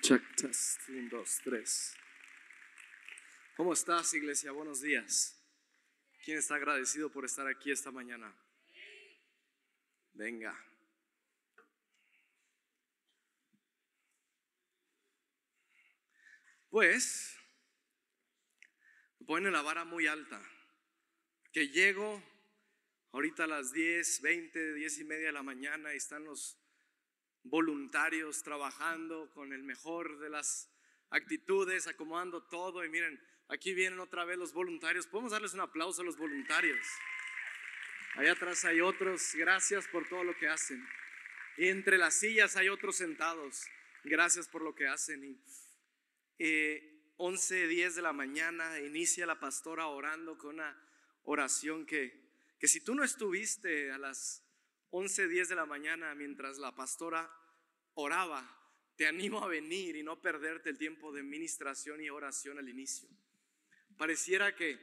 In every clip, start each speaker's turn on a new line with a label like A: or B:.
A: Check test. Un, dos, tres. ¿Cómo estás, iglesia? Buenos días. ¿Quién está agradecido por estar aquí esta mañana? Venga. Pues, ponen la vara muy alta. Que llego ahorita a las 10, 20, 10 y media de la mañana y están los voluntarios trabajando con el mejor de las actitudes, acomodando todo. Y miren, aquí vienen otra vez los voluntarios. Podemos darles un aplauso a los voluntarios. Allá atrás hay otros. Gracias por todo lo que hacen. Y entre las sillas hay otros sentados. Gracias por lo que hacen. Y, eh, 11, 10 de la mañana inicia la pastora orando con una oración que, que si tú no estuviste a las 11, 10 de la mañana mientras la pastora oraba, te animo a venir y no perderte el tiempo de ministración y oración al inicio. Pareciera que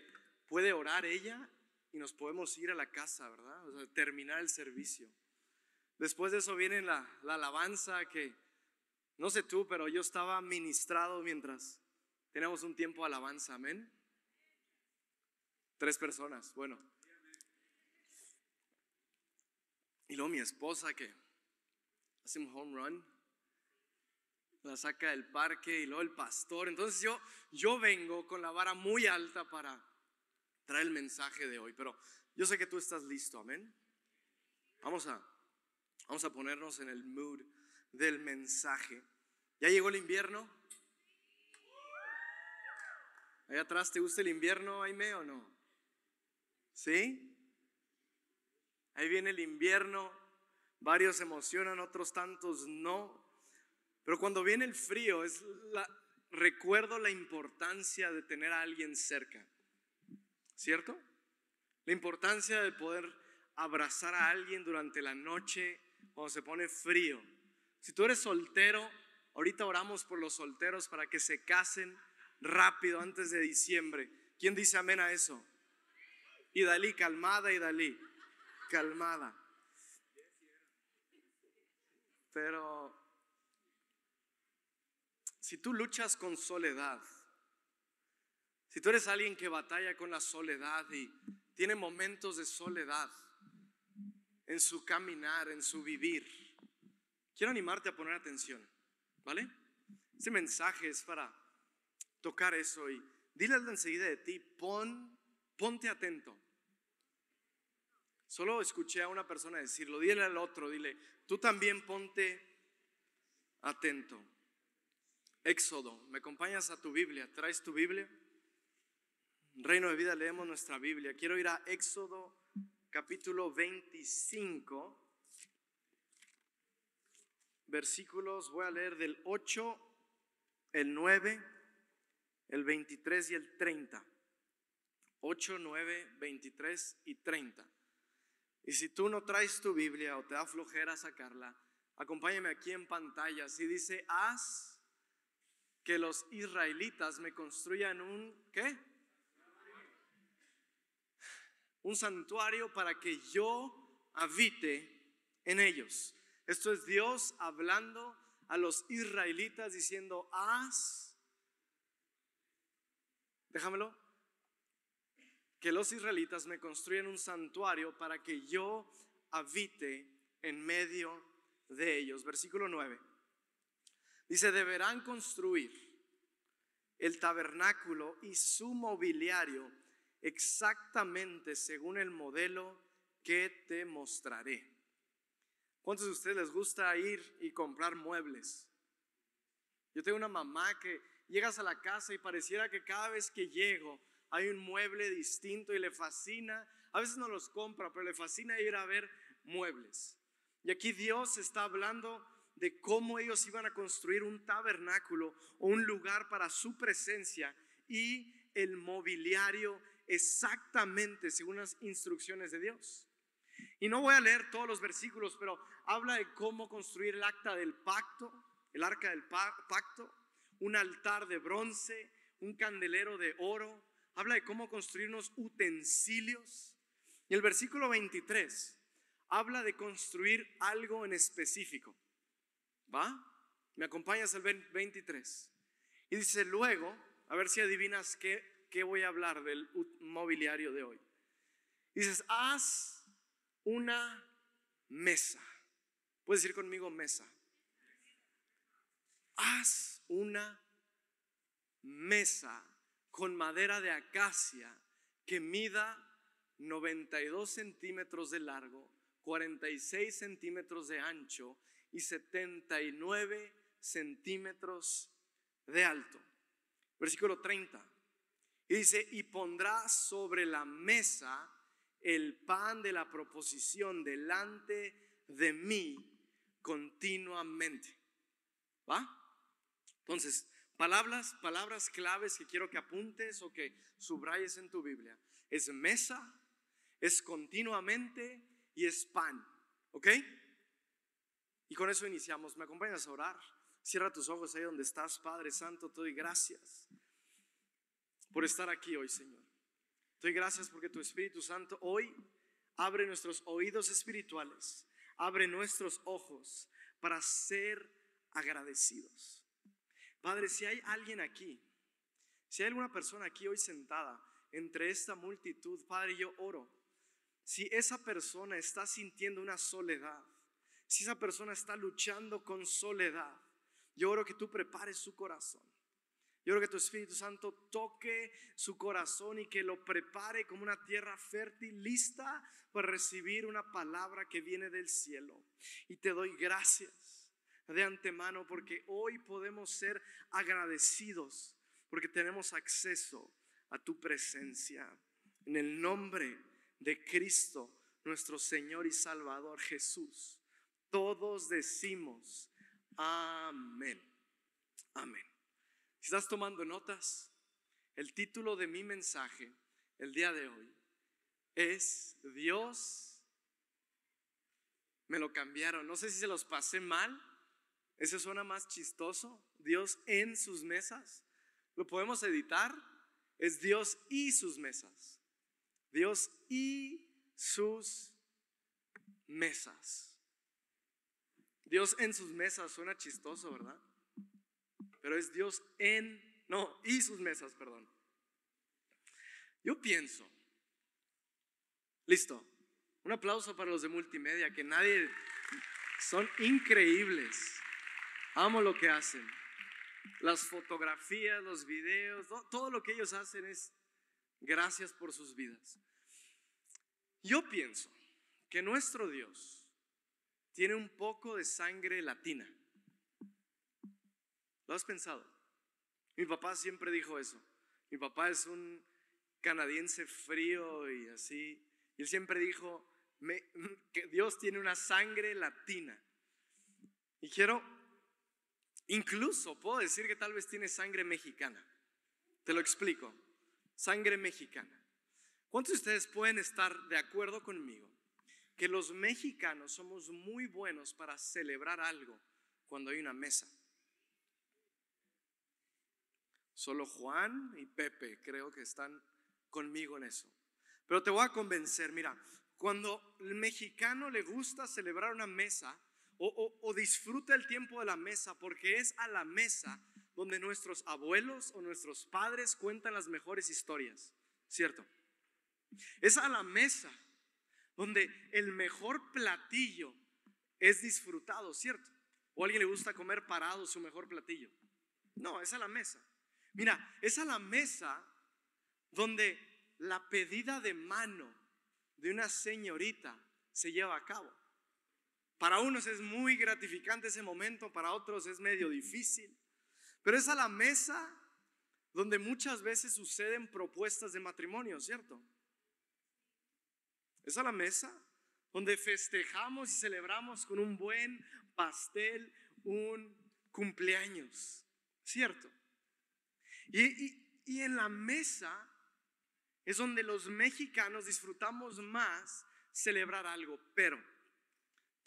A: puede orar ella y nos podemos ir a la casa, ¿verdad? O sea, terminar el servicio. Después de eso viene la, la alabanza que, no sé tú, pero yo estaba ministrado mientras tenemos un tiempo de alabanza, amén. Tres personas, bueno. Y luego mi esposa que hace un home run, la saca del parque y luego el pastor. Entonces yo, yo vengo con la vara muy alta para traer el mensaje de hoy, pero yo sé que tú estás listo, amén. Vamos a, vamos a ponernos en el mood del mensaje. ¿Ya llegó el invierno? Allá atrás, ¿te gusta el invierno, Aime, o no? ¿Sí? Ahí viene el invierno, varios se emocionan, otros tantos no. Pero cuando viene el frío, es la, recuerdo la importancia de tener a alguien cerca. ¿Cierto? La importancia de poder abrazar a alguien durante la noche cuando se pone frío. Si tú eres soltero, ahorita oramos por los solteros para que se casen rápido antes de diciembre. ¿Quién dice amén a eso? Y Dalí, calmada y Dalí calmada. Pero si tú luchas con soledad, si tú eres alguien que batalla con la soledad y tiene momentos de soledad en su caminar, en su vivir, quiero animarte a poner atención, ¿vale? Ese mensaje es para tocar eso y dile enseguida de ti, pon, ponte atento. Solo escuché a una persona decirlo, dile al otro, dile, tú también ponte atento. Éxodo, ¿me acompañas a tu Biblia? ¿Traes tu Biblia? Reino de vida, leemos nuestra Biblia. Quiero ir a Éxodo capítulo 25, versículos, voy a leer del 8, el 9, el 23 y el 30. 8, 9, 23 y 30. Y si tú no traes tu Biblia o te da flojera sacarla, acompáñame aquí en pantalla. Si dice, haz que los israelitas me construyan un, ¿qué? Un santuario para que yo habite en ellos. Esto es Dios hablando a los israelitas diciendo, haz, déjamelo, que los israelitas me construyan un santuario para que yo habite en medio de ellos. Versículo 9. Dice, deberán construir el tabernáculo y su mobiliario exactamente según el modelo que te mostraré. ¿Cuántos de ustedes les gusta ir y comprar muebles? Yo tengo una mamá que llegas a la casa y pareciera que cada vez que llego hay un mueble distinto y le fascina, a veces no los compra, pero le fascina ir a ver muebles. Y aquí Dios está hablando de cómo ellos iban a construir un tabernáculo o un lugar para su presencia y el mobiliario exactamente según las instrucciones de Dios. Y no voy a leer todos los versículos, pero habla de cómo construir el acta del pacto, el arca del pacto, un altar de bronce, un candelero de oro, habla de cómo construir unos utensilios. Y el versículo 23 habla de construir algo en específico. ¿Va? Me acompañas al 23. Y dice luego, a ver si adivinas qué, qué voy a hablar del mobiliario de hoy. Dices, haz una mesa. Puedes decir conmigo mesa. Haz una mesa con madera de acacia que mida 92 centímetros de largo, 46 centímetros de ancho y 79 centímetros de alto. Versículo 30. Y dice, y pondrá sobre la mesa el pan de la proposición delante de mí continuamente. ¿Va? Entonces, palabras, palabras claves que quiero que apuntes o que subrayes en tu Biblia. Es mesa, es continuamente y es pan. ¿Ok? Y con eso iniciamos. ¿Me acompañas a orar? Cierra tus ojos ahí donde estás, Padre Santo. Te doy gracias por estar aquí hoy, Señor. Te doy gracias porque tu Espíritu Santo hoy abre nuestros oídos espirituales, abre nuestros ojos para ser agradecidos. Padre, si hay alguien aquí, si hay alguna persona aquí hoy sentada entre esta multitud, Padre, yo oro. Si esa persona está sintiendo una soledad, si esa persona está luchando con soledad, yo oro que tú prepares su corazón. Yo oro que tu Espíritu Santo toque su corazón y que lo prepare como una tierra fértil, lista para recibir una palabra que viene del cielo. Y te doy gracias de antemano porque hoy podemos ser agradecidos porque tenemos acceso a tu presencia. En el nombre de Cristo, nuestro Señor y Salvador Jesús, todos decimos amén. Amén. Si estás tomando notas, el título de mi mensaje el día de hoy es Dios. Me lo cambiaron. No sé si se los pasé mal. Eso suena más chistoso. Dios en sus mesas. ¿Lo podemos editar? Es Dios y sus mesas. Dios y sus mesas. Dios en sus mesas suena chistoso, ¿verdad? pero es Dios en, no, y sus mesas, perdón. Yo pienso, listo, un aplauso para los de multimedia, que nadie, son increíbles, amo lo que hacen. Las fotografías, los videos, todo lo que ellos hacen es gracias por sus vidas. Yo pienso que nuestro Dios tiene un poco de sangre latina. ¿Lo has pensado? Mi papá siempre dijo eso. Mi papá es un canadiense frío y así. Y él siempre dijo que Dios tiene una sangre latina. Y quiero, incluso puedo decir que tal vez tiene sangre mexicana. Te lo explico. Sangre mexicana. ¿Cuántos de ustedes pueden estar de acuerdo conmigo que los mexicanos somos muy buenos para celebrar algo cuando hay una mesa? Solo Juan y Pepe creo que están conmigo en eso. Pero te voy a convencer, mira, cuando el mexicano le gusta celebrar una mesa o, disfruta el tiempo de la mesa, porque es a la mesa donde nuestros abuelos o nuestros padres cuentan las mejores historias, ¿cierto? Es a la mesa donde el mejor platillo es disfrutado, ¿cierto? ¿O a alguien le gusta comer parado su mejor platillo? No, es a la mesa. Mira, es a la mesa donde la pedida de mano de una señorita se lleva a cabo. Para unos es muy gratificante ese momento, para otros es medio difícil. Pero es a la mesa donde muchas veces suceden propuestas de matrimonio, ¿cierto? Es a la mesa donde festejamos y celebramos con un buen pastel un cumpleaños, ¿cierto? Y, en la mesa es donde los mexicanos disfrutamos más celebrar algo, pero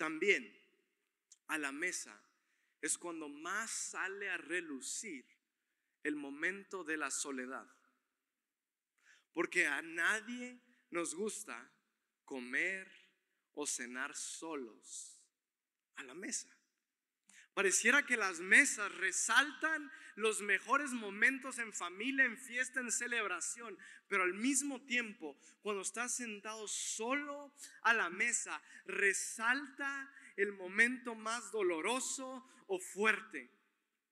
A: también a la mesa es cuando más sale a relucir el momento de la soledad. Porque a nadie nos gusta comer o cenar solos a la mesa. Pareciera que las mesas resaltan los mejores momentos en familia, en fiesta, en celebración, pero al mismo tiempo, cuando estás sentado solo a la mesa, resalta el momento más doloroso o fuerte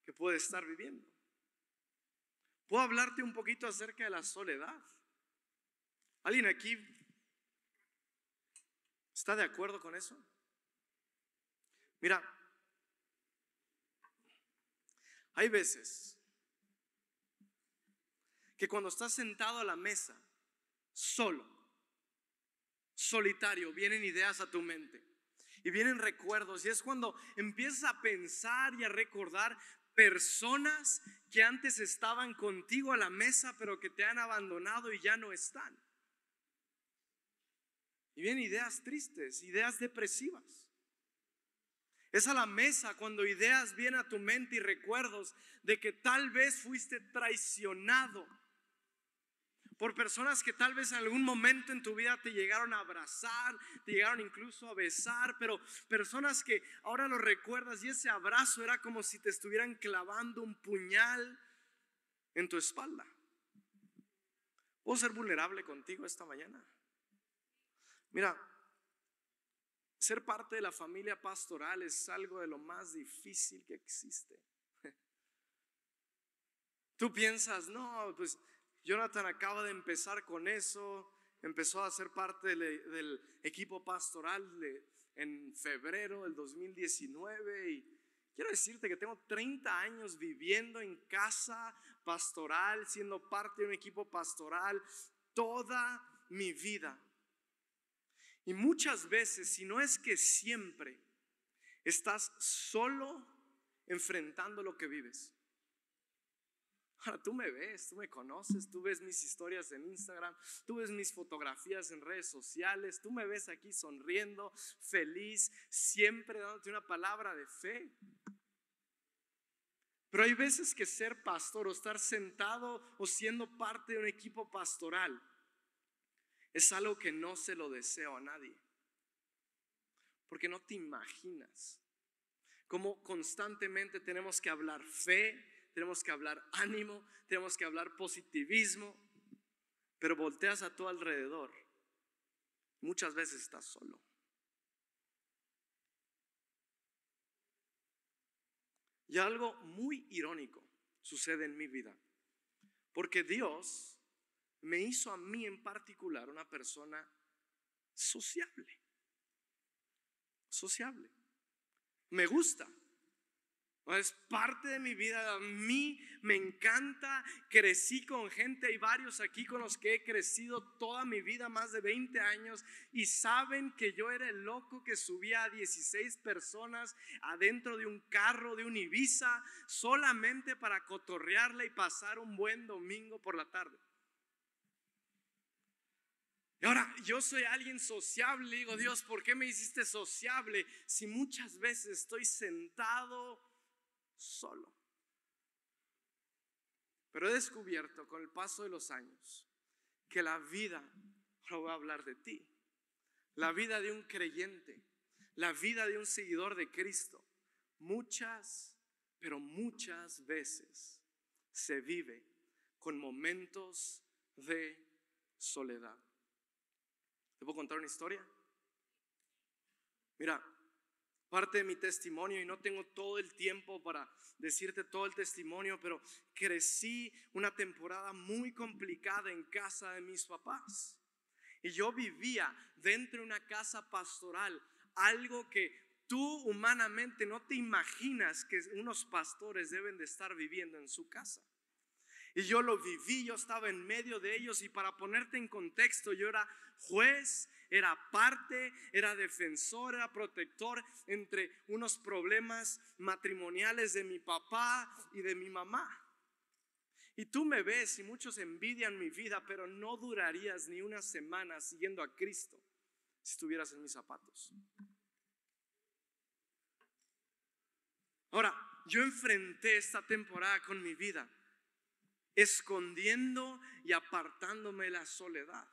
A: que puedes estar viviendo. Puedo hablarte un poquito acerca de la soledad. ¿Alguien aquí está de acuerdo con eso? Mira, hay veces que cuando estás sentado a la mesa, solo, solitario, vienen ideas a tu mente y vienen recuerdos y es cuando empiezas a pensar y a recordar personas que antes estaban contigo a la mesa pero que te han abandonado y ya no están. Y vienen ideas tristes, ideas depresivas. Es a la mesa cuando ideas vienen a tu mente y recuerdos de que tal vez fuiste traicionado por personas que tal vez en algún momento en tu vida te llegaron a abrazar, te llegaron incluso a besar, pero personas que ahora lo recuerdas y ese abrazo era como si te estuvieran clavando un puñal en tu espalda. ¿Puedo ser vulnerable contigo esta mañana? Mira, ser parte de la familia pastoral es algo de lo más difícil que existe. Tú piensas, no, pues Jonathan acaba de empezar con eso, empezó a ser parte del, equipo pastoral en febrero del 2019 y quiero decirte que tengo 30 años viviendo en casa pastoral, siendo parte de un equipo pastoral toda mi vida. Y muchas veces, si no es que siempre, estás solo enfrentando lo que vives. Ahora tú me ves, tú me conoces, tú ves mis historias en Instagram, tú ves mis fotografías en redes sociales, tú me ves aquí sonriendo, feliz, siempre dándote una palabra de fe. Pero hay veces que ser pastor o estar sentado o siendo parte de un equipo pastoral es algo que no se lo deseo a nadie. Porque no te imaginas cómo constantemente tenemos que hablar fe, tenemos que hablar ánimo, tenemos que hablar positivismo, pero volteas a tu alrededor. Muchas veces estás solo. Y algo muy irónico sucede en mi vida, porque Dios me hizo a mí en particular una persona sociable. Sociable. Me gusta. Es parte de mi vida. A mí me encanta. Crecí con gente. Hay varios aquí con los que he crecido toda mi vida, más de 20 años. Y saben que yo era el loco que subía a 16 personas adentro de un carro, de un Ibiza, solamente para cotorrearla y pasar un buen domingo por la tarde. Y ahora yo soy alguien sociable, digo Dios, ¿por qué me hiciste sociable si muchas veces estoy sentado solo? Pero he descubierto con el paso de los años que la vida, ahora voy a hablar de ti, la vida de un creyente, la vida de un seguidor de Cristo, muchas, pero muchas veces se vive con momentos de soledad. ¿Te puedo contar una historia? Mira, parte de mi testimonio, y no tengo todo el tiempo para decirte todo el testimonio, pero crecí una temporada muy complicada en casa de mis papás. Y yo vivía dentro de una casa pastoral, algo que tú humanamente no te imaginas que unos pastores deben de estar viviendo en su casa. Y yo lo viví, yo estaba en medio de ellos y para ponerte en contexto, yo era juez, era parte, era defensor, era protector entre unos problemas matrimoniales de mi papá y de mi mamá. Y tú me ves y muchos envidian mi vida, pero no durarías ni una semana siguiendo a Cristo si estuvieras en mis zapatos. Ahora, yo enfrenté esta temporada con mi vida escondiendo y apartándome de la soledad.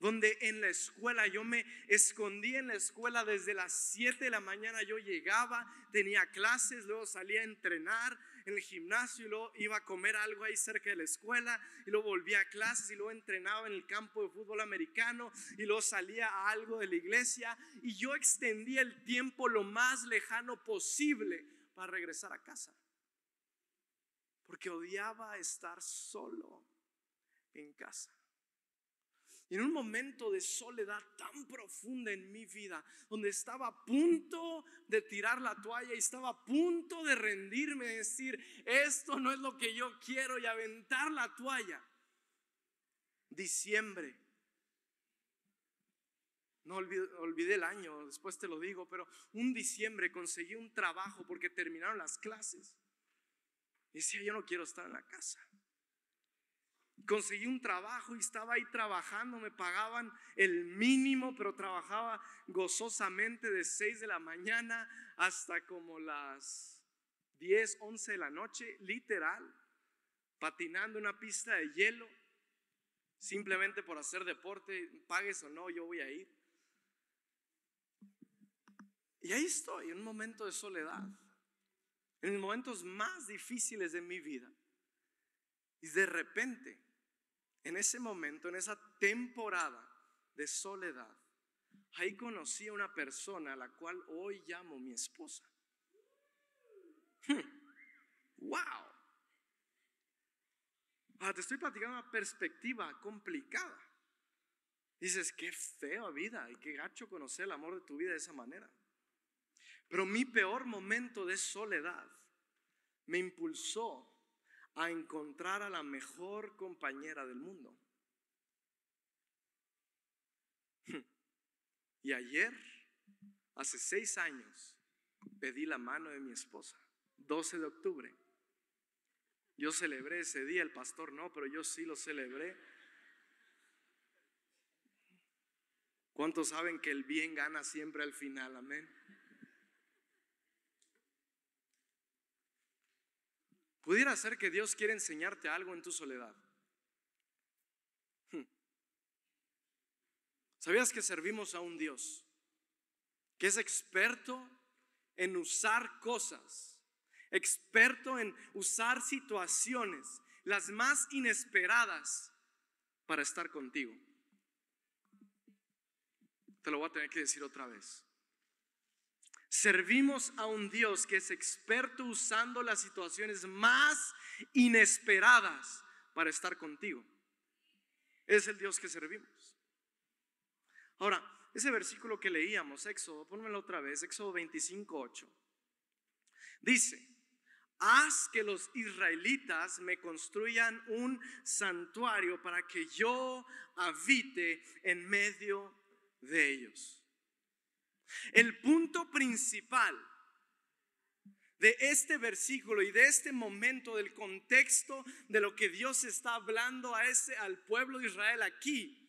A: donde en la escuela yo me escondí en la escuela desde las 7 de la mañana, yo llegaba, tenía clases, luego salía a entrenar en el gimnasio y luego iba a comer algo ahí cerca de la escuela y luego volvía a clases y luego entrenaba en el campo de fútbol americano y luego salía a algo de la iglesia y yo extendía el tiempo lo más lejano posible para regresar a casa. Porque odiaba estar solo en casa. Y en un momento de soledad tan profunda en mi vida, donde estaba a punto de tirar la toalla y estaba a punto de rendirme, decir, esto no es lo que yo quiero y aventar la toalla. Diciembre. No olvidé, el año, después te lo digo, pero un diciembre conseguí un trabajo porque terminaron las clases. Y decía, yo no quiero estar en la casa conseguí un trabajo y estaba ahí trabajando, me pagaban el mínimo, pero trabajaba gozosamente de 6 de la mañana hasta como las 10, 11 de la noche, literal, patinando una pista de hielo, simplemente por hacer deporte, pagues o no, yo voy a ir. Y ahí estoy, en un momento de soledad, en los momentos más difíciles de mi vida. Y de repente en ese momento, en esa temporada de soledad, ahí conocí a una persona a la cual hoy llamo mi esposa. ¡Wow! Ah, te estoy platicando una perspectiva complicada. Dices, qué fea vida y qué gacho conocer el amor de tu vida de esa manera. Pero mi peor momento de soledad me impulsó a encontrar a la mejor compañera del mundo. Y ayer, hace seis años, pedí la mano de mi esposa, 12 de octubre. Yo celebré ese día, el pastor no, pero yo sí lo celebré. ¿Cuántos saben que el bien gana siempre al final? Amén. Pudiera ser que Dios quiere enseñarte algo en tu soledad. Hmm. ¿Sabías que servimos a un Dios que es experto en usar cosas, experto en usar situaciones, las más inesperadas, para estar contigo? Te lo voy a tener que decir otra vez. Servimos a un Dios que es experto usando las situaciones más inesperadas para estar contigo. Es el Dios que servimos. Ahora, ese versículo que leíamos, Éxodo, pónmelo otra vez, Éxodo 25, 8. Dice, haz que los israelitas me construyan un santuario para que yo habite en medio de ellos. El punto principal de este versículo y de este momento del contexto de lo que Dios está hablando a ese al pueblo de Israel aquí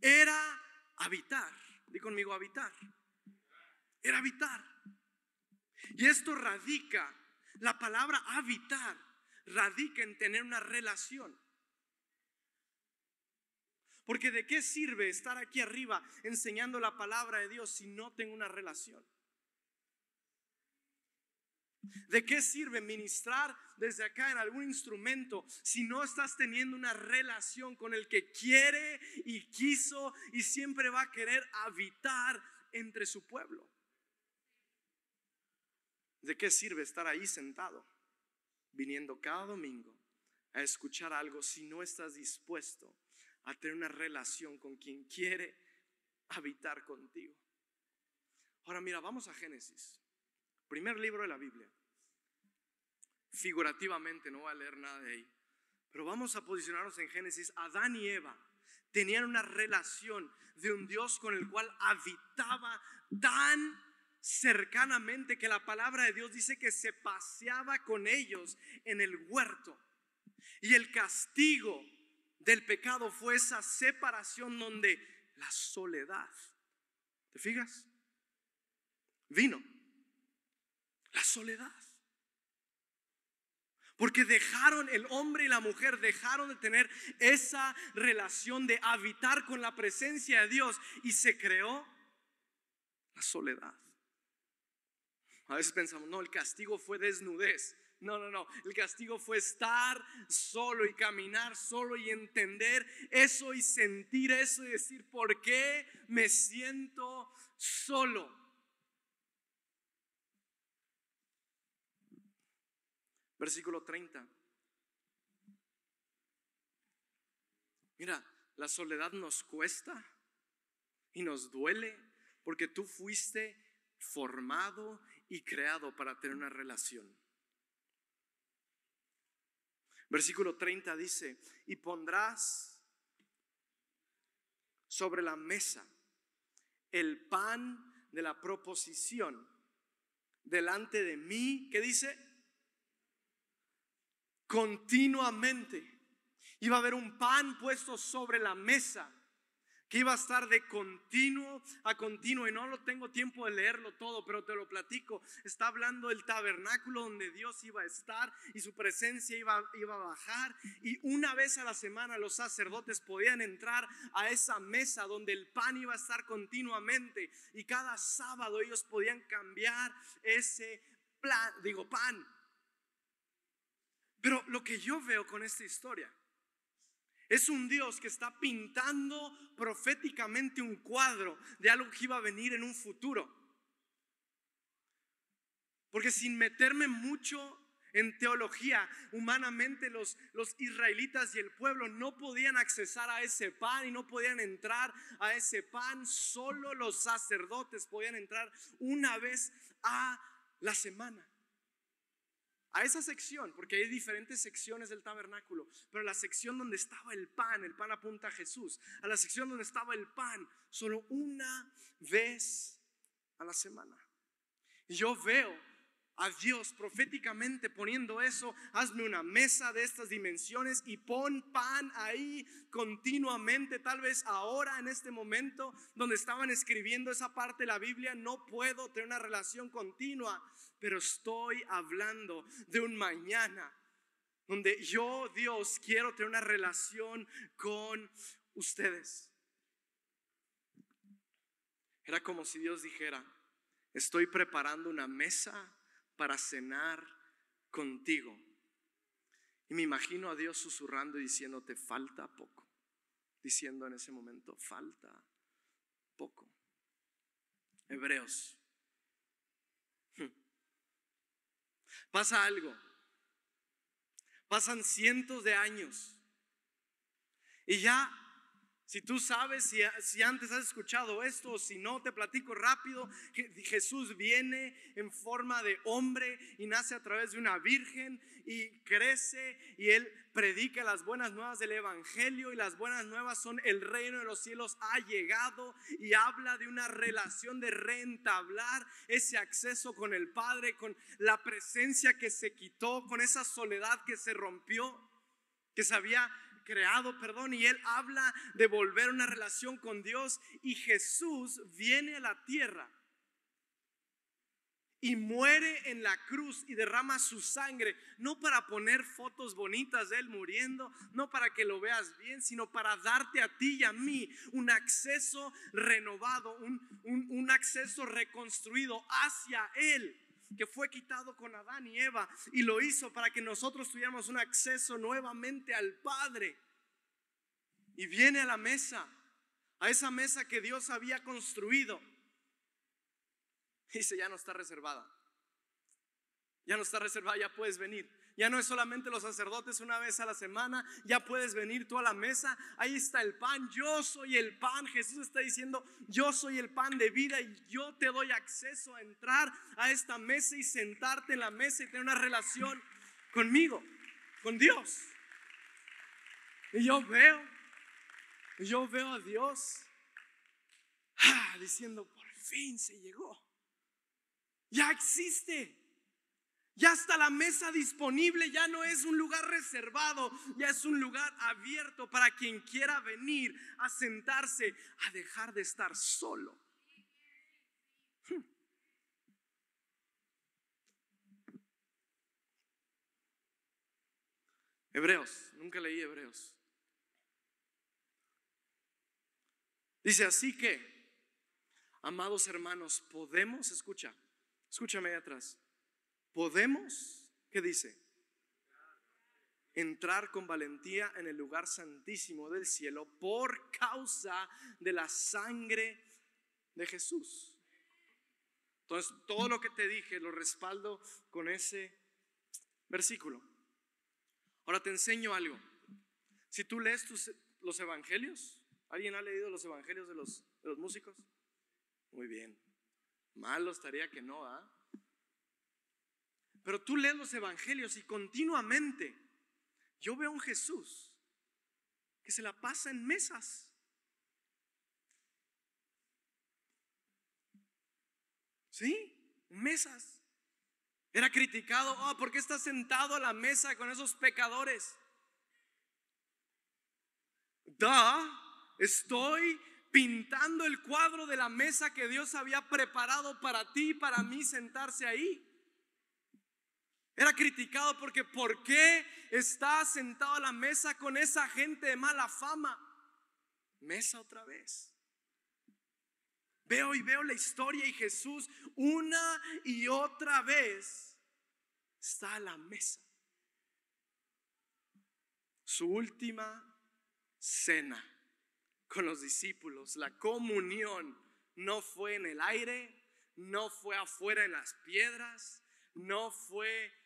A: era habitar. Di conmigo habitar. Era habitar. Y esto radica la palabra habitar radica en tener una relación. Porque de qué sirve estar aquí arriba enseñando la palabra de Dios si no tengo una relación? ¿De qué sirve ministrar desde acá en algún instrumento si no estás teniendo una relación con el que quiere y quiso y siempre va a querer habitar entre su pueblo? ¿De qué sirve estar ahí sentado, viniendo cada domingo a escuchar algo si no estás dispuesto a tener una relación con quien quiere habitar contigo. Ahora mira, vamos a Génesis, primer libro de la Biblia. Figurativamente, no voy a leer nada de ahí, pero vamos a posicionarnos en Génesis. Adán y Eva tenían una relación de un Dios con el cual habitaba tan cercanamente que la palabra de Dios dice que se paseaba con ellos en el huerto. Y el castigo del pecado fue esa separación donde la soledad, ¿te fijas? Vino la soledad. Porque dejaron, el hombre y la mujer dejaron de tener esa relación de habitar con la presencia de Dios y se creó la soledad. A veces pensamos, no, el castigo fue desnudez. No, no, no. El castigo fue estar solo y caminar solo y entender eso y sentir eso y decir, ¿por qué me siento solo? Versículo 30. Mira, la soledad nos cuesta y nos duele porque tú fuiste formado y creado para tener una relación. Versículo 30 dice, y pondrás sobre la mesa el pan de la proposición delante de mí, ¿qué dice? Continuamente. Iba a haber un pan puesto sobre la mesa que iba a estar de continuo a continuo y no lo tengo tiempo de leerlo todo, pero te lo platico. Está hablando del tabernáculo donde Dios iba a estar y su presencia iba, iba a bajar y una vez a la semana los sacerdotes podían entrar a esa mesa donde el pan iba a estar continuamente y cada sábado ellos podían cambiar ese plan, digo pan. Pero lo que yo veo con esta historia es un Dios que está pintando proféticamente un cuadro de algo que iba a venir en un futuro. Porque sin meterme mucho en teología, humanamente los, los israelitas y el pueblo no podían accesar a ese pan y no podían entrar a ese pan. Solo los sacerdotes podían entrar una vez a la semana a esa sección, porque hay diferentes secciones del tabernáculo, pero la sección donde estaba el pan, el pan apunta a Jesús, a la sección donde estaba el pan, solo una vez a la semana. Yo veo a Dios proféticamente poniendo eso, hazme una mesa de estas dimensiones y pon pan ahí continuamente. Tal vez ahora, en este momento donde estaban escribiendo esa parte de la Biblia, no puedo tener una relación continua, pero estoy hablando de un mañana donde yo, Dios, quiero tener una relación con ustedes. Era como si Dios dijera, estoy preparando una mesa para cenar contigo. Y me imagino a Dios susurrando y diciendo, te falta poco. Diciendo en ese momento, falta poco. Hebreos. Hmm. Pasa algo. Pasan cientos de años. Y ya si tú sabes, si, si, antes has escuchado esto o si no, te platico rápido. Jesús viene en forma de hombre y nace a través de una virgen y crece y él predica las buenas nuevas del Evangelio y las buenas nuevas son el reino de los cielos ha llegado y habla de una relación de reentablar ese acceso con el Padre, con la presencia que se quitó, con esa soledad que se rompió, que se había creado, perdón, y él habla de volver una relación con Dios y Jesús viene a la tierra y muere en la cruz y derrama su sangre, no para poner fotos bonitas de él muriendo, no para que lo veas bien, sino para darte a ti y a mí un acceso renovado, un, un acceso reconstruido hacia él que fue quitado con Adán y Eva y lo hizo para que nosotros tuviéramos un acceso nuevamente al Padre. Y viene a la mesa, a esa mesa que Dios había construido. dice, ya no está reservada. Ya no está reservada, ya puedes venir. Ya no es solamente los sacerdotes una vez a la semana, ya puedes venir tú a la mesa. Ahí está el pan, yo soy el pan. Jesús está diciendo, yo soy el pan de vida y yo te doy acceso a entrar a esta mesa y sentarte en la mesa y tener una relación conmigo, con Dios. Y yo veo, yo veo a Dios ah, diciendo, por fin se llegó. Ya existe. Ya está la mesa disponible, ya no es un lugar reservado, ya es un lugar abierto para quien quiera venir a sentarse, a dejar de estar solo. Hmm. Hebreos, nunca leí Hebreos. Dice así que, amados hermanos, podemos, escucha, escúchame ahí atrás, podemos, ¿qué dice? Entrar con valentía en el lugar santísimo del cielo por causa de la sangre de Jesús. Entonces, todo lo que te dije lo respaldo con ese versículo. Ahora te enseño algo. Si tú lees los evangelios, ¿alguien ha leído los evangelios de los, los músicos? Muy bien. Malo estaría que no, ¿ah? Pero tú lees los evangelios y continuamente yo veo a un Jesús que se la pasa en mesas. ¿Sí? Mesas. Era criticado, oh, ¿por qué está sentado a la mesa con esos pecadores? Da, estoy pintando el cuadro de la mesa que Dios había preparado para ti y para mí sentarse ahí. Era criticado porque ¿por qué está sentado a la mesa con esa gente de mala fama? Mesa otra vez. Veo y veo la historia y Jesús una y otra vez está a la mesa. Su última cena con los discípulos, la comunión, no fue en el aire, no fue afuera en las piedras, no fue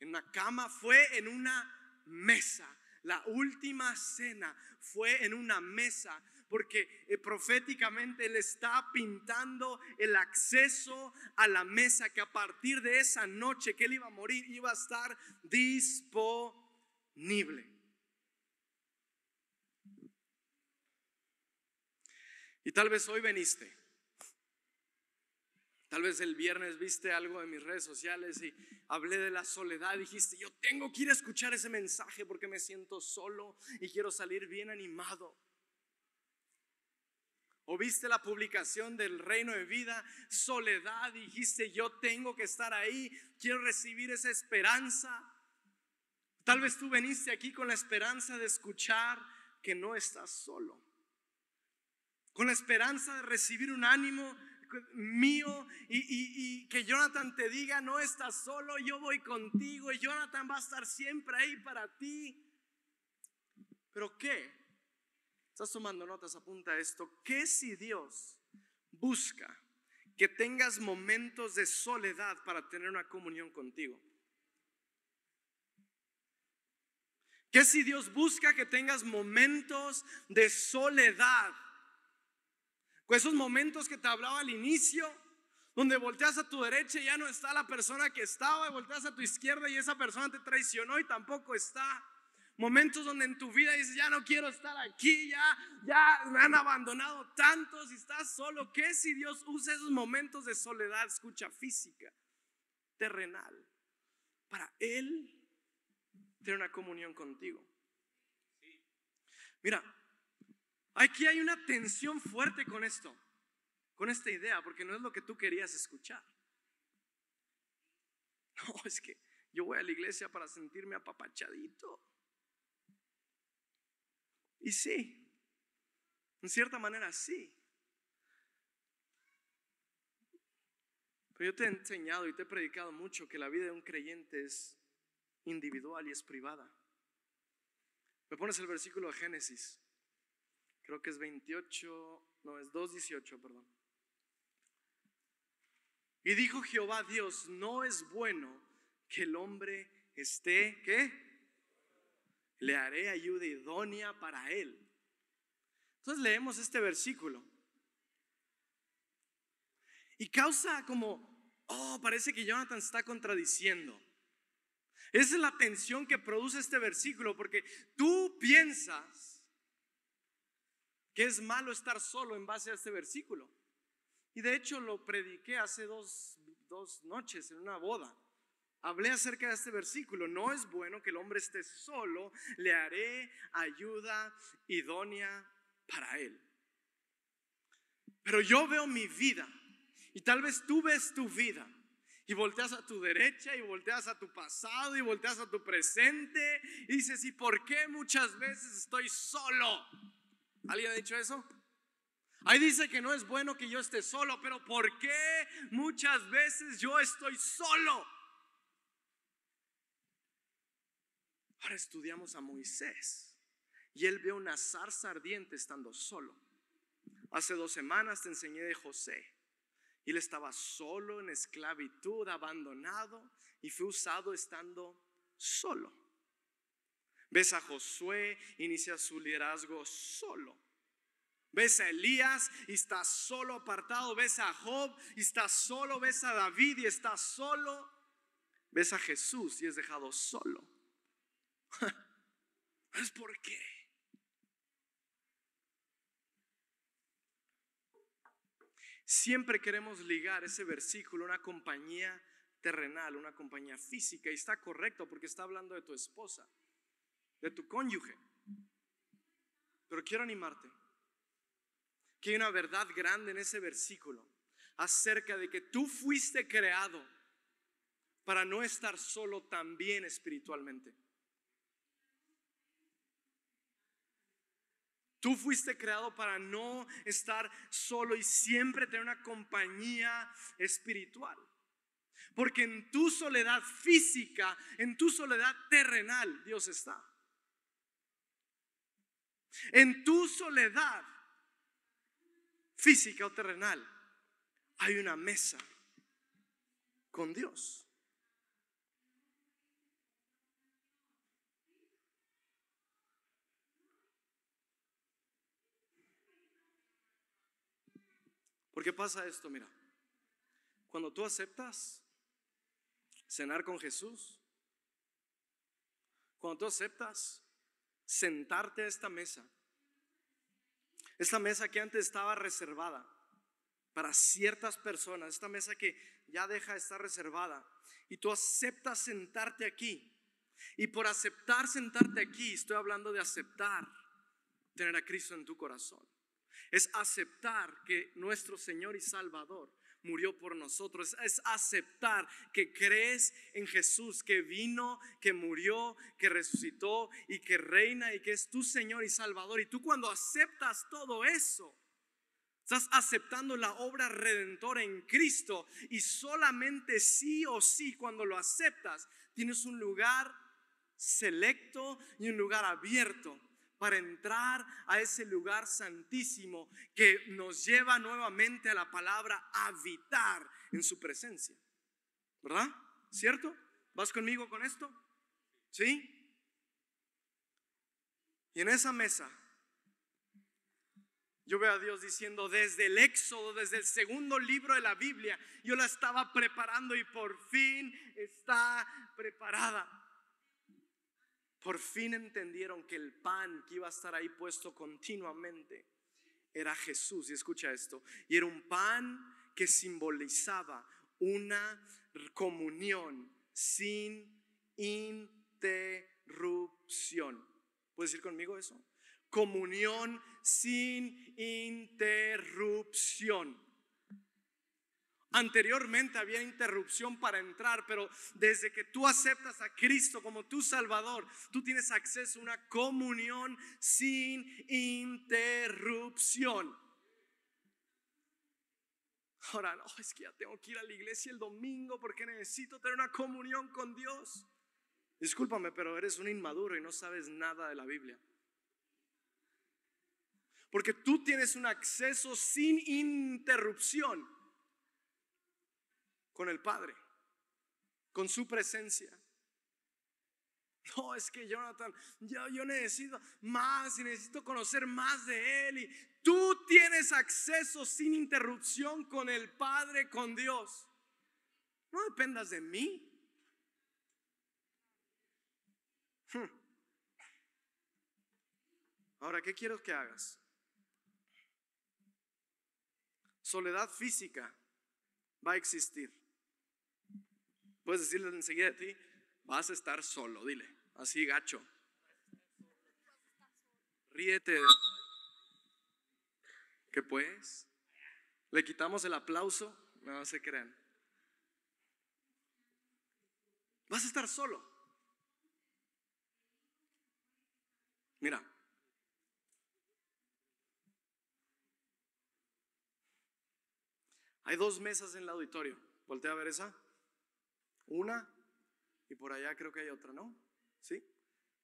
A: en una cama, fue en una mesa. La última cena fue en una mesa porque eh, proféticamente Él está pintando el acceso a la mesa que a partir de esa noche que Él iba a morir iba a estar disponible. Y tal vez hoy veniste. Tal vez el viernes viste algo en mis redes sociales y hablé de la soledad. Dijiste, yo tengo que ir a escuchar ese mensaje porque me siento solo y quiero salir bien animado. O viste la publicación del reino de vida, soledad, dijiste, yo tengo que estar ahí, quiero recibir esa esperanza. Tal vez tú veniste aquí con la esperanza de escuchar que no estás solo. Con la esperanza de recibir un ánimo mío y, que Jonathan te diga, no estás solo, yo voy contigo y Jonathan va a estar siempre ahí para ti. Pero ¿qué? Estás tomando notas, apunta esto. ¿Qué si Dios busca que tengas momentos de soledad para tener una comunión contigo? ¿Qué si Dios busca que tengas momentos de soledad? Con esos momentos que te hablaba al inicio, donde volteas a tu derecha y ya no está la persona que estaba, y volteas a tu izquierda y esa persona te traicionó y tampoco está. Momentos donde en tu vida dices, ya no quiero estar aquí, ya, ya me han abandonado tantos y estás solo. ¿Qué si Dios usa esos momentos de soledad, escucha, física, terrenal, para Él tener una comunión contigo? Mira, aquí hay una tensión fuerte con esto, con esta idea, porque no es lo que tú querías escuchar. No, es que yo voy a la iglesia para sentirme apapachadito. Y sí, en cierta manera sí. Pero yo te he enseñado y te he predicado mucho que la vida de un creyente es individual y es privada. Me pones el versículo de Génesis. Creo que es 28, no, es 2.18, perdón. Y dijo Jehová Dios, no es bueno que el hombre esté, ¿qué? le haré ayuda idónea para él. Entonces leemos este versículo. Y causa como, oh, parece que Jonathan está contradiciendo. Esa es la tensión que produce este versículo, porque tú piensas que es malo estar solo en base a este versículo. Y de hecho lo prediqué hace dos, dos noches en una boda hablé acerca de este versículo. No es bueno que el hombre esté solo, le haré ayuda idónea para él. Pero yo veo mi vida y tal vez tú ves tu vida Y volteas a tu derecha y volteas a tu pasado y volteas a tu presente y dices, ¿y por qué muchas veces estoy solo? ¿Alguien ha dicho eso? Ahí dice que no es bueno que yo esté solo, pero ¿por qué muchas veces yo estoy solo? Ahora estudiamos a Moisés y él ve una zarza ardiente estando solo. Hace dos semanas te enseñé de José. Y él estaba solo en esclavitud, abandonado y fue usado estando solo. Ves a Josué, inicia su liderazgo solo. Ves a Elías y está solo apartado. Ves a Job y está solo. Ves a David y está solo. Ves a Jesús y es dejado solo. ¿Es por qué? Siempre queremos ligar ese versículo a una compañía terrenal, una compañía física, y está correcto porque está hablando de tu esposa, de tu cónyuge. Pero quiero animarte que hay una verdad grande en ese versículo acerca de que tú fuiste creado para no estar solo también espiritualmente. Tú fuiste creado para no estar solo y siempre tener una compañía espiritual. Porque en tu soledad física, en tu soledad terrenal, Dios está. En tu soledad física o terrenal, hay una mesa con Dios. Porque pasa esto, mira. Cuando tú aceptas cenar con Jesús, cuando tú aceptas sentarte a esta mesa, esta mesa que antes estaba reservada para ciertas personas, esta mesa que ya deja de estar reservada, y tú aceptas sentarte aquí, y por aceptar sentarte aquí, estoy hablando de aceptar tener a Cristo en tu corazón. Es aceptar que nuestro Señor y Salvador murió por nosotros. Es aceptar que crees en Jesús, que vino, que murió, que resucitó y que reina y que es tu Señor y Salvador. Y tú cuando aceptas todo eso, estás aceptando la obra redentora en Cristo. Y solamente sí o sí cuando lo aceptas, tienes un lugar selecto y un lugar abierto para entrar a ese lugar santísimo que nos lleva nuevamente a la palabra habitar en su presencia. ¿Verdad? ¿Cierto? ¿Vas conmigo con esto? ¿Sí? Y en esa mesa, yo veo a Dios diciendo desde el Éxodo, desde el segundo libro de la Biblia, yo la estaba preparando y por fin está preparada. Por fin entendieron que el pan que iba a estar ahí puesto continuamente era Jesús. Y escucha esto. Y era un pan que simbolizaba una comunión sin interrupción. ¿Puedes decir conmigo eso? Comunión sin interrupción. Anteriormente había interrupción para entrar, pero desde que tú aceptas a Cristo como tu Salvador, tú tienes acceso a una comunión sin interrupción. Ahora, no, es que ya tengo que ir a la iglesia el domingo porque necesito tener una comunión con Dios. Discúlpame, pero eres un inmaduro y no sabes nada de la Biblia. Porque tú tienes un acceso sin interrupción con el Padre, con su presencia. No, es que Jonathan, yo, necesito más y necesito conocer más de Él. Y tú tienes acceso sin interrupción con el Padre, con Dios. No dependas de mí. Hmm. Ahora, ¿qué quiero que hagas? Soledad física va a existir. Puedes decirle enseguida a ti, vas a estar solo, dile, así gacho. Ríete. ¿Qué pues? ¿Le quitamos el aplauso? No se crean. Vas a estar solo. Mira. Hay dos mesas en el auditorio. Voltea a ver esa. Una y por allá creo que hay otra, ¿no? ¿Sí?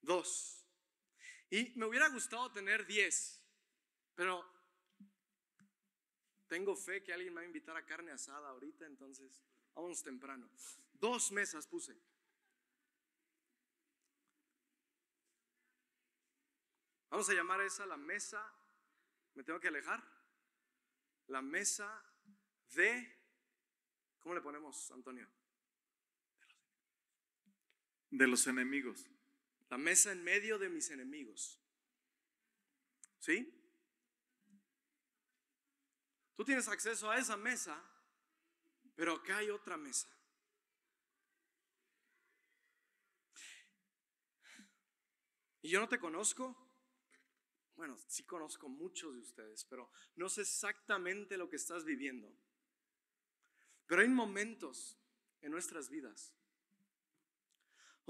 A: Dos. Y me hubiera gustado tener diez, pero tengo fe que alguien me va a invitar a carne asada ahorita, entonces vamos temprano. Dos mesas puse. Vamos a llamar a esa la mesa, me tengo que alejar, la mesa de, ¿cómo le ponemos, Antonio?
B: De los enemigos.
A: La mesa en medio de mis enemigos. ¿Sí? Tú tienes acceso a esa mesa, pero acá hay otra mesa. Y yo no te conozco. Bueno, sí conozco muchos de ustedes, pero no sé exactamente lo que estás viviendo. Pero hay momentos en nuestras vidas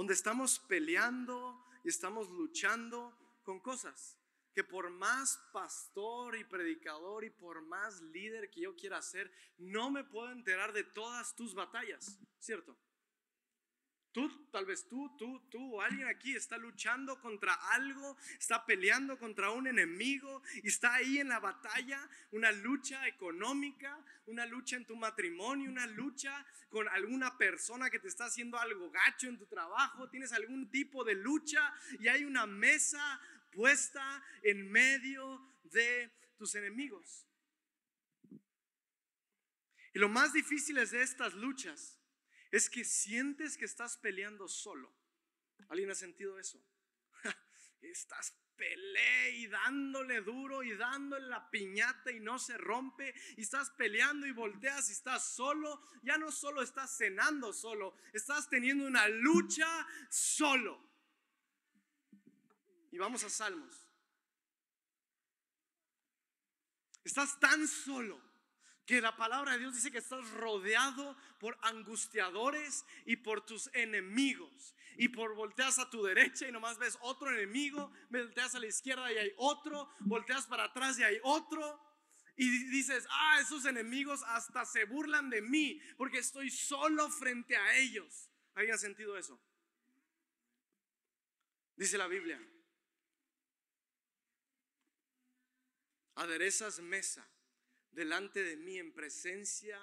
A: donde estamos peleando y estamos luchando con cosas que por más pastor y predicador y por más líder que yo quiera ser, no me puedo enterar de todas tus batallas, ¿cierto? Tú, tal vez tú, tú, tú o alguien aquí está luchando contra algo, está peleando contra un enemigo y está ahí en la batalla, una lucha económica, una lucha en tu matrimonio, una lucha con alguna persona que te está haciendo algo gacho en tu trabajo, tienes algún tipo de lucha y hay una mesa puesta en medio de tus enemigos. Y lo más difícil es de estas luchas es que sientes que estás peleando solo. ¿Alguien ha sentido eso? estás peleando y dándole duro y dándole la piñata y no se rompe y estás peleando y volteas y estás solo, ya no solo estás cenando solo, estás teniendo una lucha solo. Y vamos a Salmos. Estás tan solo que la palabra de Dios dice que estás rodeado por angustiadores y por tus enemigos. Y por volteas a tu derecha y nomás ves otro enemigo, volteas a la izquierda y hay otro, volteas para atrás y hay otro. Y dices, ah, esos enemigos hasta se burlan de mí porque estoy solo frente a ellos. ¿Alguien sentido eso? Dice la Biblia. Aderezas mesa delante de mí en presencia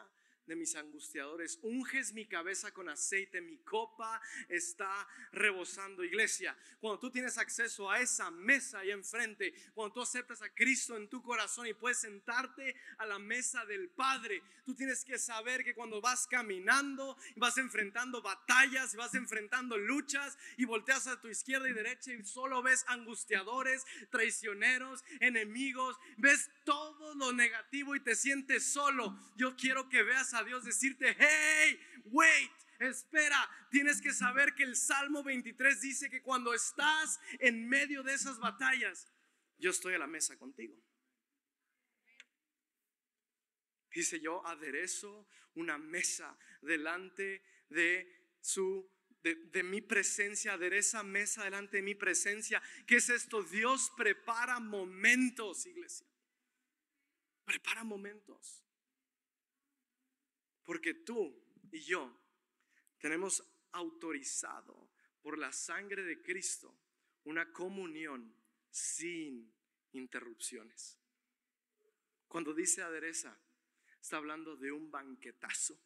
A: de mis angustiadores. Unges mi cabeza con aceite, mi copa está rebosando. Iglesia, cuando tú tienes acceso a esa mesa ahí enfrente, cuando tú aceptas a Cristo en tu corazón y puedes sentarte a la mesa del Padre, tú tienes que saber que cuando vas caminando vas enfrentando batallas vas enfrentando luchas y volteas a tu izquierda y derecha y solo ves angustiadores, traicioneros, enemigos, ves todo lo negativo y te sientes solo. Yo quiero que veas a Dios decirte, hey, wait, espera. Tienes que saber que el Salmo 23 dice que cuando estás en medio de esas batallas, yo estoy a la mesa contigo. Dice yo aderezo una mesa delante de su de, de, mi presencia, adereza mesa delante de mi presencia. ¿Qué es esto? Dios prepara momentos, iglesia. Prepara momentos. Porque tú y yo tenemos autorizado por la sangre de Cristo una comunión sin interrupciones. Cuando dice adereza, está hablando de un banquetazo.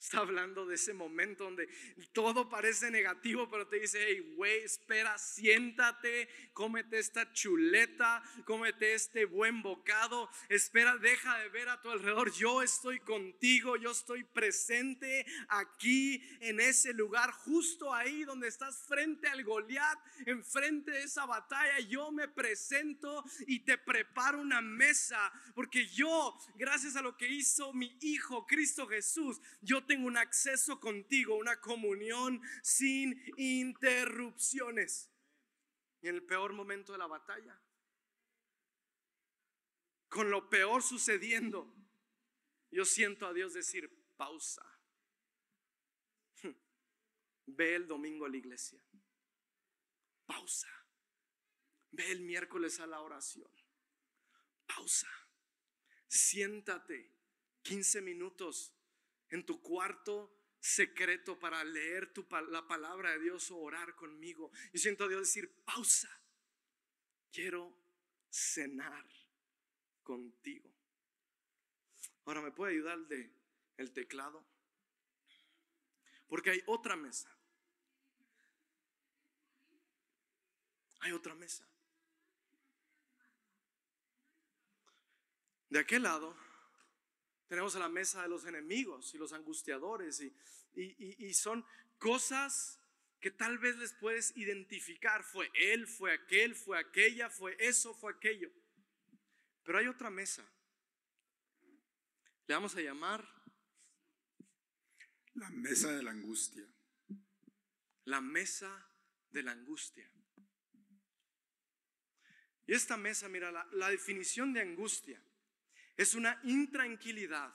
A: Está hablando de ese momento donde todo parece negativo, pero te dice, hey, güey, espera, siéntate, cómete esta chuleta, cómete este buen bocado, espera, deja de ver a tu alrededor, yo estoy contigo, yo estoy presente aquí en ese lugar, justo ahí donde estás frente al Goliat, enfrente de esa batalla, yo me presento y te preparo una mesa, porque yo, gracias a lo que hizo mi Hijo Cristo Jesús, yo tengo un acceso contigo, una comunión sin interrupciones. Y en el peor momento de la batalla, con lo peor sucediendo, yo siento a Dios decir, pausa. Ve el domingo a la iglesia. Pausa. Ve el miércoles a la oración. Pausa. Siéntate 15 minutos en tu cuarto secreto para leer la palabra de Dios o orar conmigo. Y siento a Dios decir, pausa. Quiero cenar contigo. Ahora, ¿me puede ayudar de, el teclado? Porque hay otra mesa. Hay otra mesa. De aquel lado tenemos a la mesa de los enemigos y los angustiadores y, y, son cosas que tal vez les puedes identificar. Fue él, fue aquel, fue aquella, fue eso, fue aquello. Pero hay otra mesa. Le vamos a llamar
B: la mesa de la angustia.
A: La mesa de la angustia. Y esta mesa, mira, la, la definición de angustia es una intranquilidad.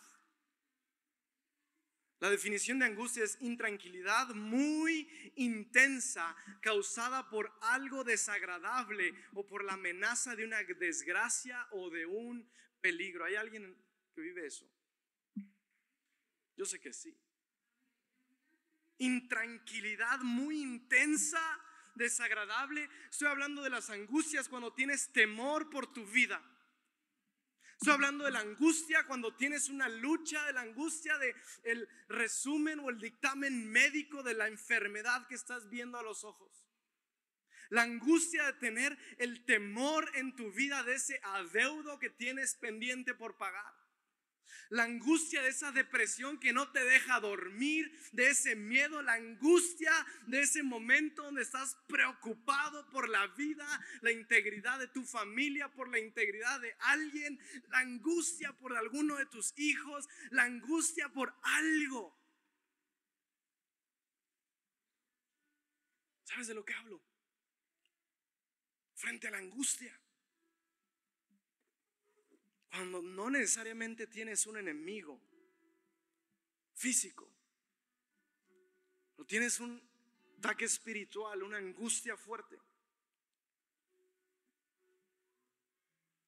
A: La definición de angustia es intranquilidad muy intensa causada por algo desagradable o por la amenaza de una desgracia o de un peligro. ¿Hay alguien que vive eso? Yo sé que sí. Intranquilidad muy intensa, desagradable. Estoy hablando de las angustias cuando tienes temor por tu vida. Estoy hablando de la angustia cuando tienes una lucha, de la angustia de resumen o el dictamen médico de la enfermedad que estás viendo a los ojos. La angustia de tener el temor en tu vida de ese adeudo que tienes pendiente por pagar la angustia de esa depresión que no te deja dormir, de ese miedo, la angustia de ese momento donde estás preocupado por la vida, la integridad de tu familia, por la integridad de alguien, la angustia por alguno de tus hijos, la angustia por algo. ¿Sabes de lo que hablo? Frente a la angustia. Cuando no necesariamente tienes un enemigo físico, no tienes un ataque espiritual, una angustia fuerte.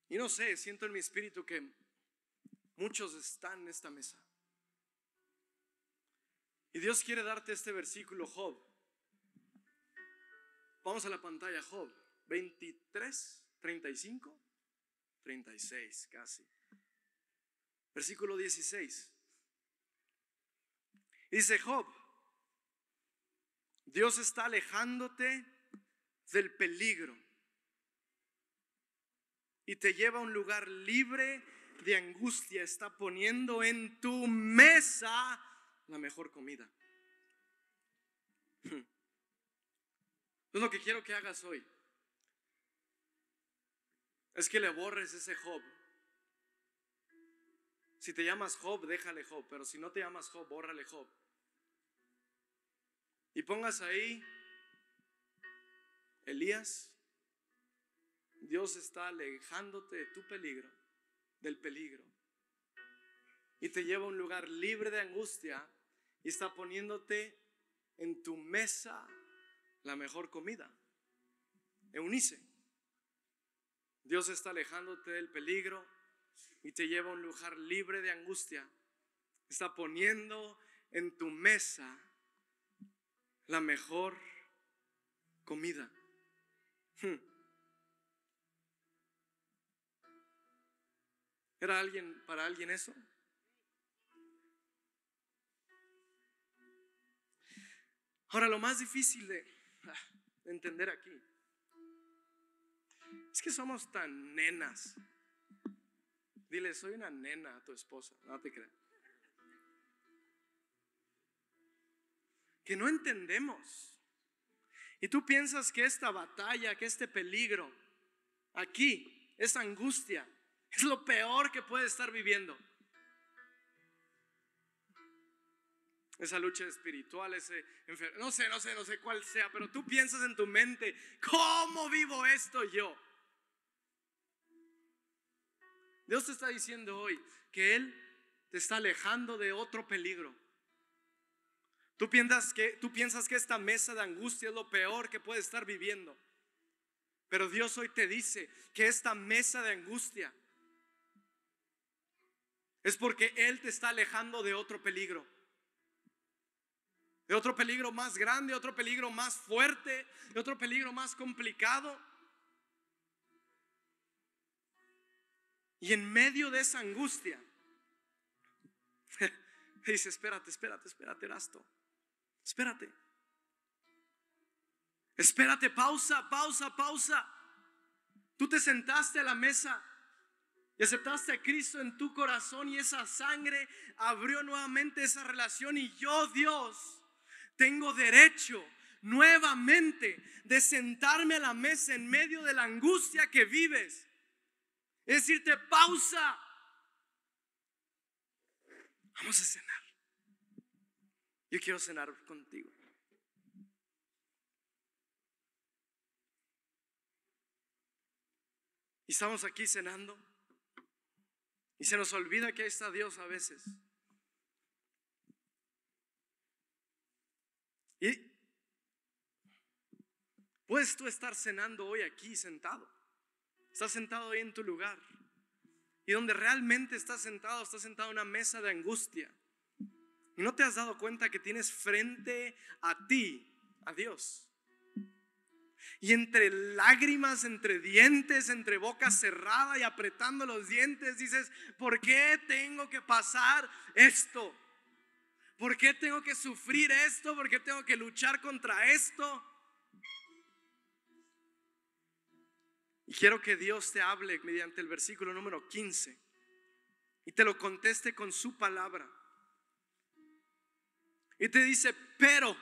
A: Y no sé, siento en mi espíritu que muchos están en esta mesa. Y Dios quiere darte este versículo, Job. Vamos a la pantalla, Job 23, 35. 36 casi. Versículo 16. Dice Job, Dios está alejándote del peligro y te lleva a un lugar libre de angustia. Está poniendo en tu mesa la mejor comida. Es lo que quiero que hagas hoy es que le borres ese Job. Si te llamas Job, déjale Job, pero si no te llamas Job, bórrale Job. Y pongas ahí Elías, Dios está alejándote de tu peligro, del peligro. Y te lleva a un lugar libre de angustia y está poniéndote en tu mesa la mejor comida. Eunice. Dios está alejándote del peligro y te lleva a un lugar libre de angustia. Está poniendo en tu mesa la mejor comida. Hmm. ¿Era alguien para alguien eso? Ahora lo más difícil de ah, entender aquí es que somos tan nenas. Dile, soy una nena a tu esposa, no te creas. Que no entendemos. Y tú piensas que esta batalla, que este peligro, aquí, esa angustia, es lo peor que puede estar viviendo. Esa lucha espiritual, ese no sé, no sé, no sé cuál sea, pero tú piensas en tu mente, ¿cómo vivo esto yo? Dios te está diciendo hoy que Él te está alejando de otro peligro Tú piensas, que, tú piensas que esta mesa de angustia es lo peor que puedes estar viviendo. Pero Dios hoy te dice que esta mesa de angustia es porque Él te está alejando de otro peligro. De otro peligro más grande, otro peligro más fuerte, de otro peligro más complicado. Y en medio de esa angustia, dice, espérate, espérate, espérate, Erasto. Espérate. Espérate, pausa, pausa, pausa. Tú te sentaste a la mesa y aceptaste a Cristo en tu corazón y esa sangre abrió nuevamente esa relación y yo, Dios, tengo derecho nuevamente de sentarme a la mesa en medio de la angustia que vives. Es decirte, pausa. Vamos a cenar. Yo quiero cenar contigo. Y estamos aquí cenando. Y se nos olvida que ahí está Dios a veces. Y puedes tú estar cenando hoy aquí sentado. Estás sentado ahí en tu lugar. Y donde realmente estás sentado, estás sentado en una mesa de angustia. Y no te has dado cuenta que tienes frente a ti a Dios. Y entre lágrimas, entre dientes, entre boca cerrada y apretando los dientes, dices, ¿por qué tengo que pasar esto? ¿Por qué tengo que sufrir esto? ¿Por qué tengo que luchar contra esto? Y quiero que Dios te hable mediante el versículo número 15 y te lo conteste con su palabra. Y te dice, pero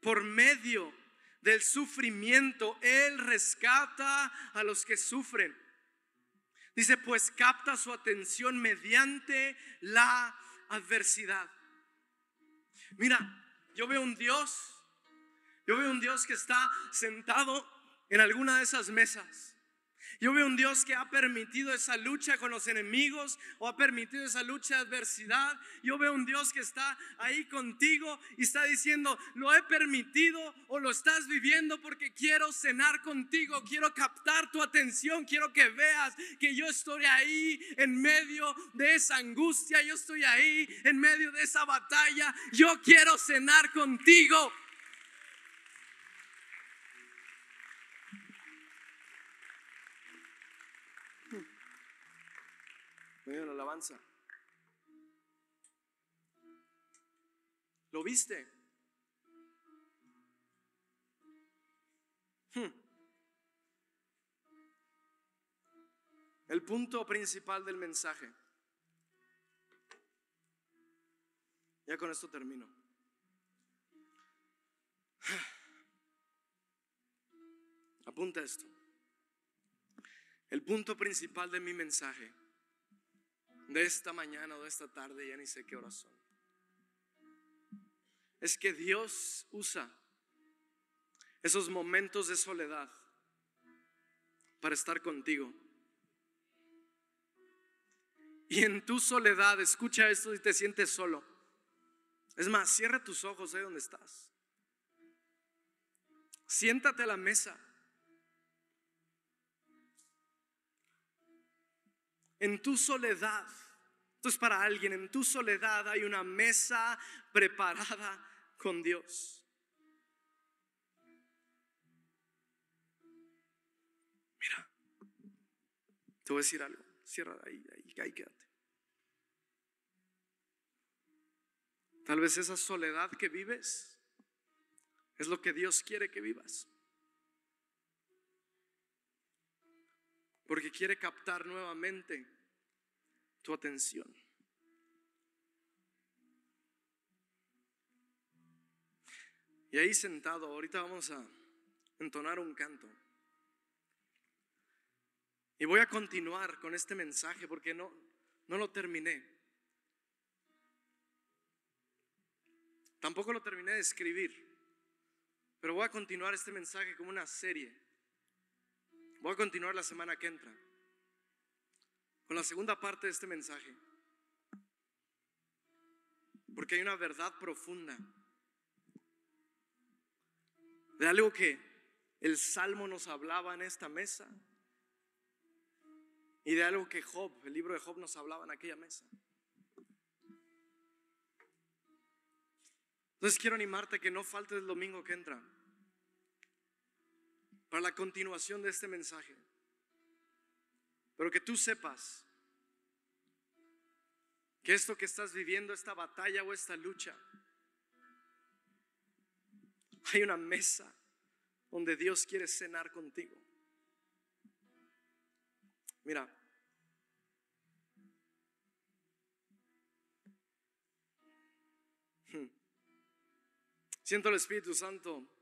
A: por medio del sufrimiento, Él rescata a los que sufren. Dice, pues capta su atención mediante la adversidad. Mira, yo veo un Dios, yo veo un Dios que está sentado en alguna de esas mesas. Yo veo un Dios que ha permitido esa lucha con los enemigos o ha permitido esa lucha de adversidad. Yo veo un Dios que está ahí contigo y está diciendo, lo he permitido o lo estás viviendo porque quiero cenar contigo, quiero captar tu atención, quiero que veas que yo estoy ahí en medio de esa angustia, yo estoy ahí en medio de esa batalla, yo quiero cenar contigo. Me la alabanza. ¿Lo viste? Hmm. El punto principal del mensaje. Ya con esto termino. Apunta esto. El punto principal de mi mensaje de esta mañana o de esta tarde, ya ni sé qué horas son. Es que Dios usa esos momentos de soledad para estar contigo. Y en tu soledad, escucha esto y te sientes solo. Es más, cierra tus ojos ahí donde estás. Siéntate a la mesa. En tu soledad, esto es para alguien, en tu soledad hay una mesa preparada con Dios. Mira, te voy a decir algo. Cierra ahí, ahí, ahí quédate. Tal vez esa soledad que vives es lo que Dios quiere que vivas. Porque quiere captar nuevamente tu atención. Y ahí sentado, ahorita vamos a entonar un canto. Y voy a continuar con este mensaje porque no, no lo terminé. Tampoco lo terminé de escribir. Pero voy a continuar este mensaje como una serie. Voy a continuar la semana que entra con la segunda parte de este mensaje. Porque hay una verdad profunda de algo que el Salmo nos hablaba en esta mesa y de algo que Job, el libro de Job nos hablaba en aquella mesa. Entonces quiero animarte que no falte el domingo que entra para la continuación de este mensaje. Pero que tú sepas que esto que estás viviendo, esta batalla o esta lucha, hay una mesa donde Dios quiere cenar contigo. Mira, hmm. siento el Espíritu Santo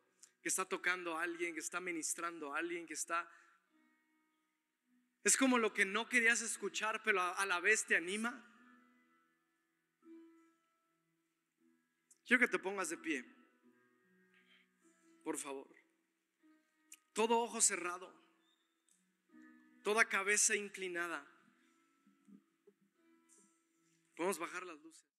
A: que está tocando a alguien, que está ministrando a alguien, que está... Es como lo que no querías escuchar, pero a la vez te anima. Quiero que te pongas de pie, por favor. Todo ojo cerrado, toda cabeza inclinada. Podemos bajar las luces.